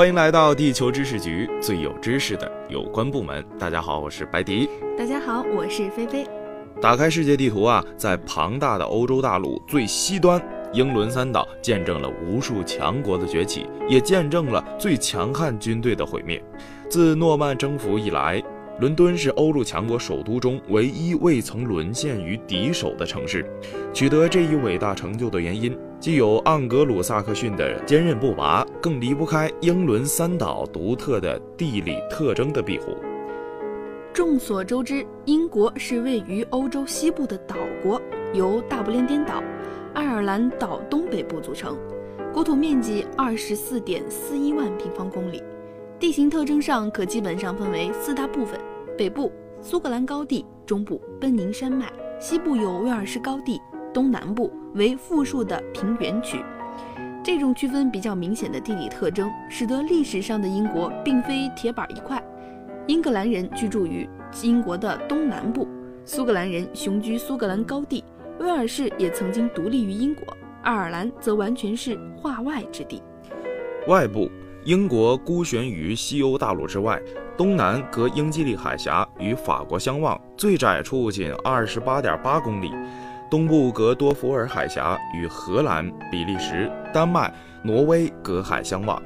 欢迎来到地球知识局，最有知识的有关部门。大家好，我是白迪。大家好，我是菲菲。打开世界地图啊，在庞大的欧洲大陆最西端，英伦三岛见证了无数强国的崛起，也见证了最强悍军队的毁灭。自诺曼征服以来，伦敦是欧陆强国首都中唯一未曾沦陷于敌手的城市。取得这一伟大成就的原因。既有盎格鲁撒克逊的坚韧不拔，更离不开英伦三岛独特的地理特征的庇护。众所周知，英国是位于欧洲西部的岛国，由大不列颠岛、爱尔兰岛东北部组成，国土面积二十四点四一万平方公里。地形特征上可基本上分为四大部分：北部苏格兰高地，中部奔宁山脉，西部有威尔士高地。东南部为富庶的平原区，这种区分比较明显的地理特征，使得历史上的英国并非铁板一块。英格兰人居住于英国的东南部，苏格兰人雄居苏格兰高地，威尔士也曾经独立于英国，爱尔兰则完全是化外之地。外部，英国孤悬于西欧大陆之外，东南隔英吉利海峡与法国相望，最窄处仅二十八点八公里。东部隔多福尔海峡与荷兰、比利时、丹麦、挪威隔海相望，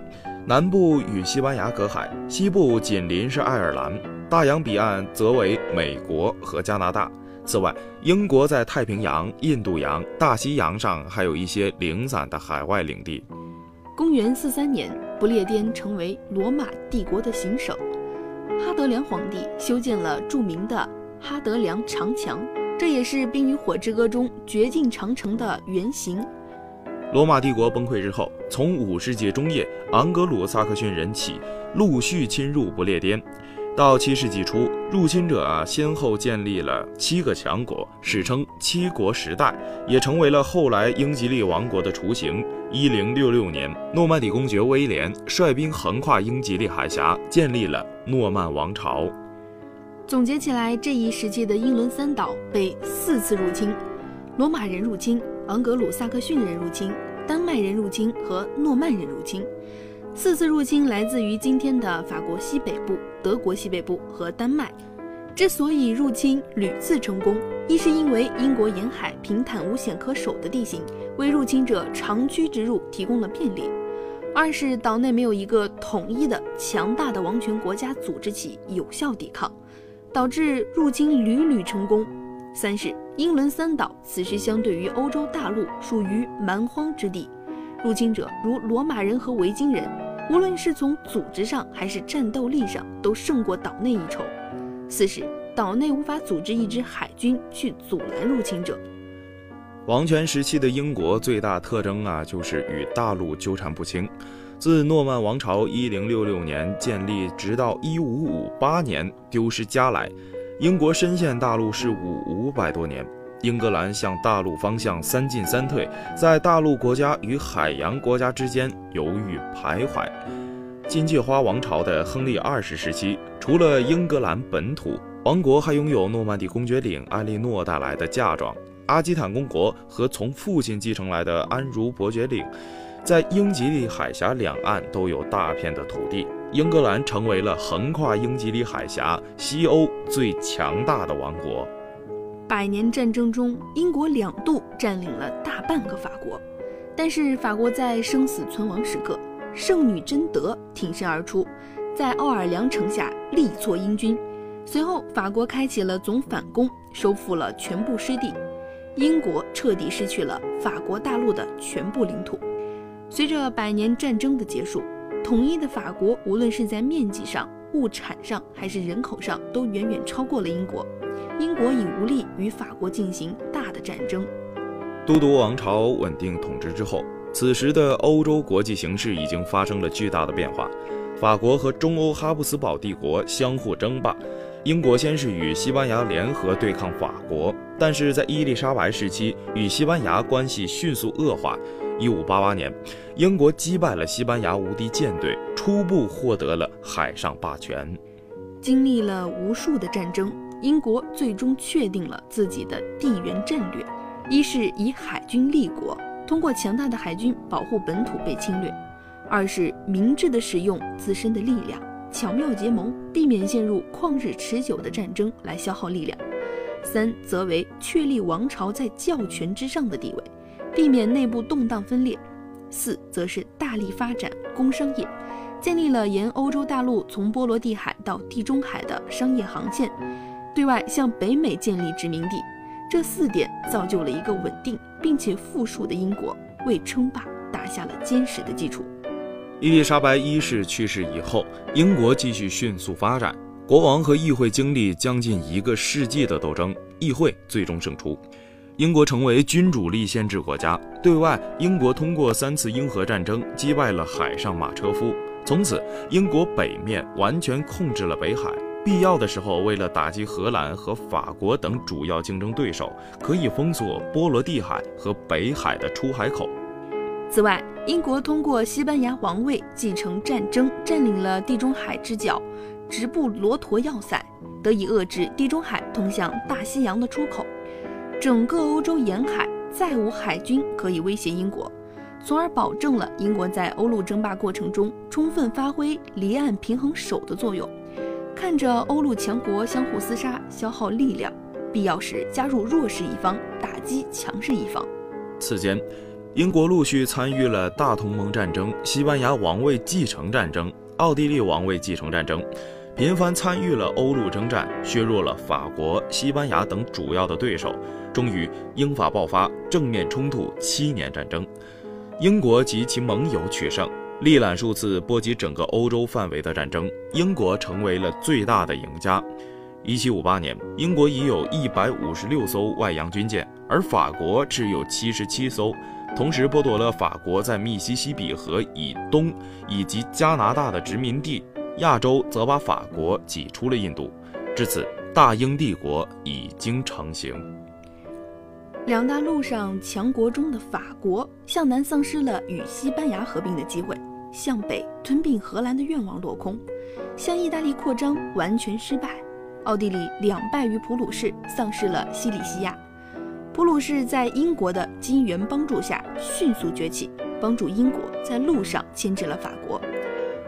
南部与西班牙隔海，西部紧邻是爱尔兰，大洋彼岸则为美国和加拿大。此外，英国在太平洋、印度洋、大西洋上还有一些零散的海外领地。公元四三年，不列颠成为罗马帝国的行省，哈德良皇帝修建了著名的哈德良长墙。这也是《冰与火之歌》中绝境长城的原型。罗马帝国崩溃之后，从五世纪中叶盎格鲁撒克逊人起，陆续侵入不列颠。到七世纪初，入侵者啊先后建立了七个强国，史称七国时代，也成为了后来英吉利王国的雏形。一零六六年，诺曼底公爵威廉率兵横跨英吉利海峡，建立了诺曼王朝。总结起来，这一时期的英伦三岛被四次入侵：罗马人入侵、盎格鲁撒克逊人入侵、丹麦人入侵和诺曼人入侵。四次入侵来自于今天的法国西北部、德国西北部和丹麦。之所以入侵屡次成功，一是因为英国沿海平坦无险可守的地形为入侵者长驱直入提供了便利；二是岛内没有一个统一的强大的王权国家组织起有效抵抗。导致入侵屡屡成功。三是英伦三岛此时相对于欧洲大陆属于蛮荒之地，入侵者如罗马人和维京人，无论是从组织上还是战斗力上都胜过岛内一筹。四是岛内无法组织一支海军去阻拦入侵者。王权时期的英国最大特征啊，就是与大陆纠缠不清。自诺曼王朝一零六六年建立，直到一五五八年丢失加来，英国深陷大陆事务五百多年。英格兰向大陆方向三进三退，在大陆国家与海洋国家之间犹豫徘徊。金芥花王朝的亨利二世时期，除了英格兰本土，王国还拥有诺曼底公爵领艾莉诺带来的嫁妆、阿基坦公国和从父亲继承来的安茹伯爵领。在英吉利海峡两岸都有大片的土地，英格兰成为了横跨英吉利海峡西欧最强大的王国。百年战争中，英国两度占领了大半个法国，但是法国在生死存亡时刻，圣女贞德挺身而出，在奥尔良城下力挫英军。随后，法国开启了总反攻，收复了全部失地，英国彻底失去了法国大陆的全部领土。随着百年战争的结束，统一的法国无论是在面积上、物产上还是人口上，都远远超过了英国。英国已无力与法国进行大的战争。都铎王朝稳定统治之后，此时的欧洲国际形势已经发生了巨大的变化。法国和中欧哈布斯堡帝国相互争霸，英国先是与西班牙联合对抗法国，但是在伊丽莎白时期，与西班牙关系迅速恶化。一五八八年，英国击败了西班牙无敌舰队，初步获得了海上霸权。经历了无数的战争，英国最终确定了自己的地缘战略：一是以海军立国，通过强大的海军保护本土被侵略；二是明智的使用自身的力量，巧妙结盟，避免陷入旷日持久的战争来消耗力量；三则为确立王朝在教权之上的地位，避免内部动荡分裂；四则是大力发展工商业，建立了沿欧洲大陆从波罗的海到地中海的商业航线，对外向北美建立殖民地。这四点造就了一个稳定并且富庶的英国，为称霸打下了坚实的基础。伊丽莎白一世去世以后，英国继续迅速发展。国王和议会经历将近一个世纪的斗争，议会最终胜出，英国成为君主立宪制国家。对外，英国通过三次英荷战争击败了海上马车夫，从此英国北面完全控制了北海。必要的时候，为了打击荷兰和法国等主要竞争对手，可以封锁波罗的海和北海的出海口。此外，英国通过西班牙王位继承战争，占领了地中海之角直布罗陀要塞，得以遏制地中海通向大西洋的出口。整个欧洲沿海再无海军可以威胁英国，从而保证了英国在欧陆争霸过程中充分发挥离岸平衡手的作用。看着欧陆强国相互厮杀，消耗力量，必要时加入弱势一方，打击强势一方。此间。英国陆续参与了大同盟战争、西班牙王位继承战争、奥地利王位继承战争，频繁参与了欧陆征战，削弱了法国、西班牙等主要的对手。终于，英法爆发正面冲突七年战争，英国及其盟友取胜。历览数次波及整个欧洲范围的战争，英国成为了最大的赢家。一七五八年，英国已有一百五十六艘外洋军舰，而法国只有七十七艘。同时剥夺了法国在密西西比河以东以及加拿大的殖民地，亚洲则把法国挤出了印度。至此，大英帝国已经成型。两大陆上强国中的法国，向南丧失了与西班牙合并的机会，向北吞并荷兰的愿望落空，向意大利扩张完全失败。奥地利两败于普鲁士，丧失了西里西亚。普鲁士在英国的金援帮助下迅速崛起，帮助英国在路上牵制了法国。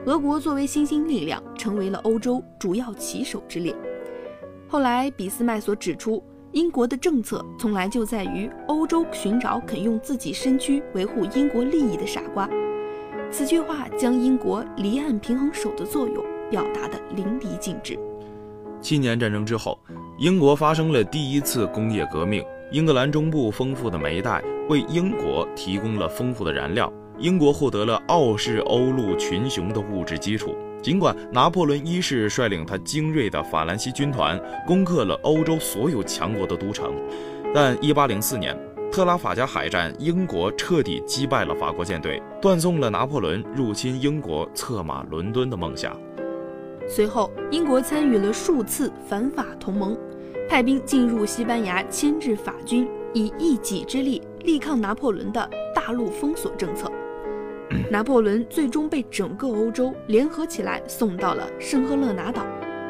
俄国作为新兴力量，成为了欧洲主要棋手之列。后来，俾斯麦所指出，英国的政策从来就在于欧洲寻找肯用自己身躯维护英国利益的傻瓜。此句话将英国离岸平衡手的作用表达得淋漓尽致。七年战争之后，英国发生了第一次工业革命。英格兰中部丰富的煤带为英国提供了丰富的燃料，英国获得了傲视欧陆群雄的物质基础。尽管拿破仑一世率领他精锐的法兰西军团攻克了欧洲所有强国的都城，但1804年特拉法加海战，英国彻底击败了法国舰队，断送了拿破仑入侵英国、策马伦敦的梦想。随后，英国参与了数次反法同盟。派兵进入西班牙，牵制法军，以一己之力力抗拿破仑的大陆封锁政策。拿破仑最终被整个欧洲联合起来送到了圣赫勒拿岛，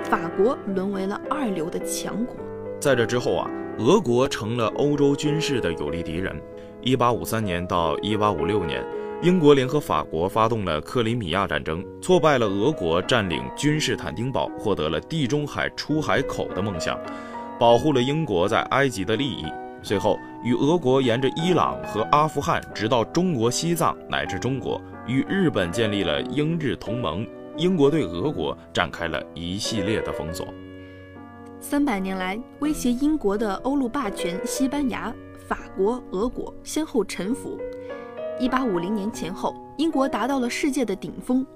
法国沦为了二流的强国。在这之后啊，俄国成了欧洲军事的有力敌人。一八五三年到一八五六年，英国联合法国发动了克里米亚战争，挫败了俄国占领君士坦丁堡，获得了地中海出海口的梦想。保护了英国在埃及的利益，随后与俄国沿着伊朗和阿富汗，直到中国西藏乃至中国，与日本建立了英日同盟。英国对俄国展开了一系列的封锁。三百年来，威胁英国的欧陆霸权——西班牙、法国、俄国先后臣服。一八五零年前后，英国达到了世界的顶峰。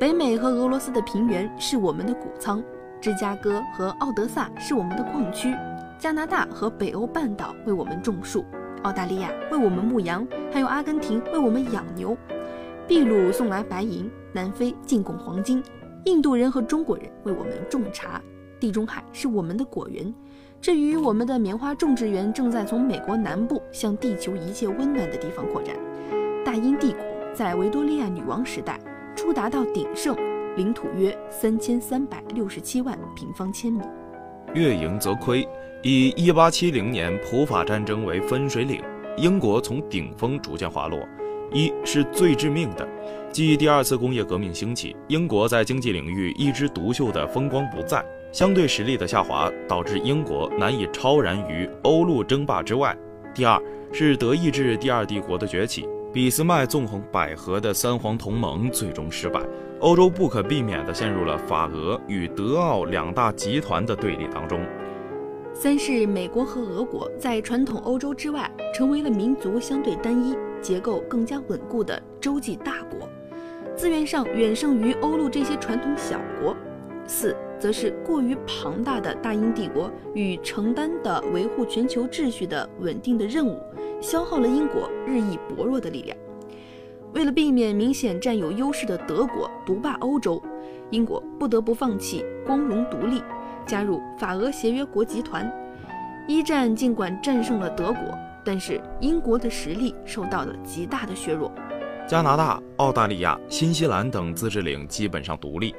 北美和俄罗斯的平原是我们的谷仓。芝加哥和奥德萨是我们的矿区，加拿大和北欧半岛为我们种树，澳大利亚为我们牧羊，还有阿根廷为我们养牛。秘鲁送来白银，南非进贡黄金，印度人和中国人为我们种茶。地中海是我们的果园。至于我们的棉花种植园，正在从美国南部向地球一切温暖的地方扩展。大英帝国在维多利亚女王时代初达到鼎盛。领土约三千三百六十七万平方千米。月盈则亏，以一八七零年普法战争为分水岭，英国从顶峰逐渐滑落。一是最致命的。继第二次工业革命兴起，英国在经济领域一枝独秀的风光不再，相对实力的下滑导致英国难以超然于欧陆争霸之外。第二是德意志第二帝国的崛起，俾斯麦纵横捭阖的三皇同盟最终失败，欧洲不可避免地陷入了法俄与德奥两大集团的对立当中。三是美国和俄国在传统欧洲之外，成为了民族相对单一、结构更加稳固的洲际大国。资源上远胜于欧陆这些传统小国，四则是过于庞大的大英帝国与承担的维护全球秩序的稳定的任务，消耗了英国日益薄弱的力量。为了避免明显占有优势的德国独霸欧洲，英国不得不放弃光荣独立，加入法俄协约国集团。一战尽管战胜了德国，但是英国的实力受到了极大的削弱。加拿大、澳大利亚、新西兰等自治领基本上独立。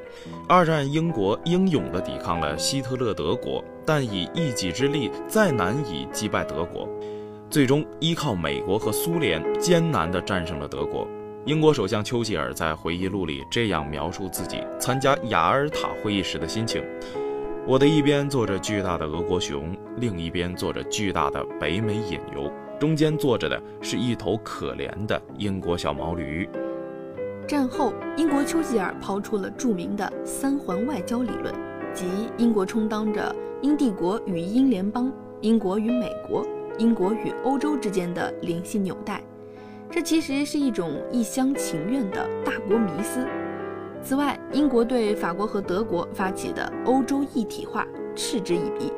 二战，英国英勇地抵抗了希特勒德国，但以一己之力再难以击败德国，最终依靠美国和苏联艰难地战胜了德国。英国首相丘吉尔在回忆录里这样描述自己参加雅尔塔会议时的心情：“我的一边坐着巨大的俄国熊，另一边坐着巨大的北美野牛。”中间坐着的是一头可怜的英国小毛驴。战后，英国丘吉尔抛出了著名的三环外交理论，即英国充当着英帝国与英联邦、英国与美国、英国与欧洲之间的联系纽带。这其实是一种一厢情愿的大国迷思。此外，英国对法国和德国发起的欧洲一体化嗤之以鼻，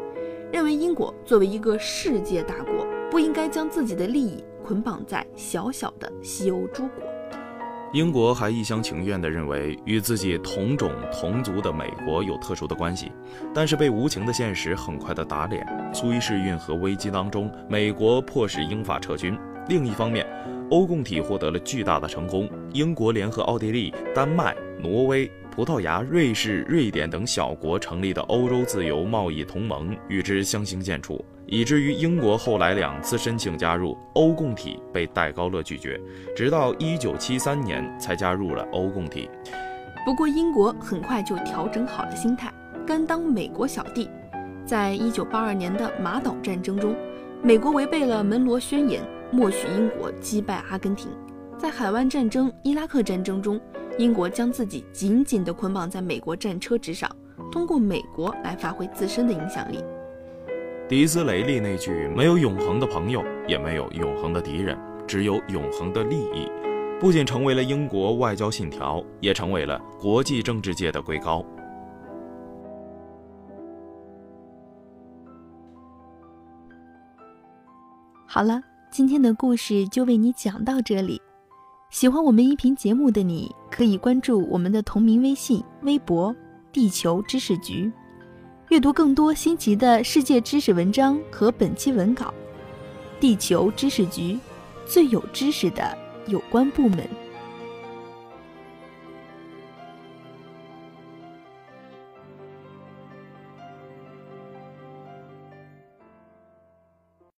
认为英国作为一个世界大国。不应该将自己的利益捆绑在小小的西欧诸国。英国还一厢情愿地认为与自己同种同族的美国有特殊的关系，但是被无情的现实很快地打脸。苏伊士运河危机当中，美国迫使英法撤军。另一方面，欧共体获得了巨大的成功，英国联合奥地利、丹麦、挪威。葡萄牙、瑞士、瑞典等小国成立的欧洲自由贸易同盟与之相形见绌，以至于英国后来两次申请加入欧共体被戴高乐拒绝，直到1973年才加入了欧共体。不过，英国很快就调整好了心态，甘当美国小弟。在一九八二年的马岛战争中，美国违背了门罗宣言，默许英国击败阿根廷。在海湾战争、伊拉克战争中。英国将自己紧紧地捆绑在美国战车之上，通过美国来发挥自身的影响力。迪斯雷利那句“没有永恒的朋友，也没有永恒的敌人，只有永恒的利益”，不仅成为了英国外交信条，也成为了国际政治界的瑰高。好了，今天的故事就为你讲到这里。喜欢我们音频节目的你，可以关注我们的同名微信、微博“地球知识局”，阅读更多新奇的世界知识文章和本期文稿。地球知识局，最有知识的有关部门。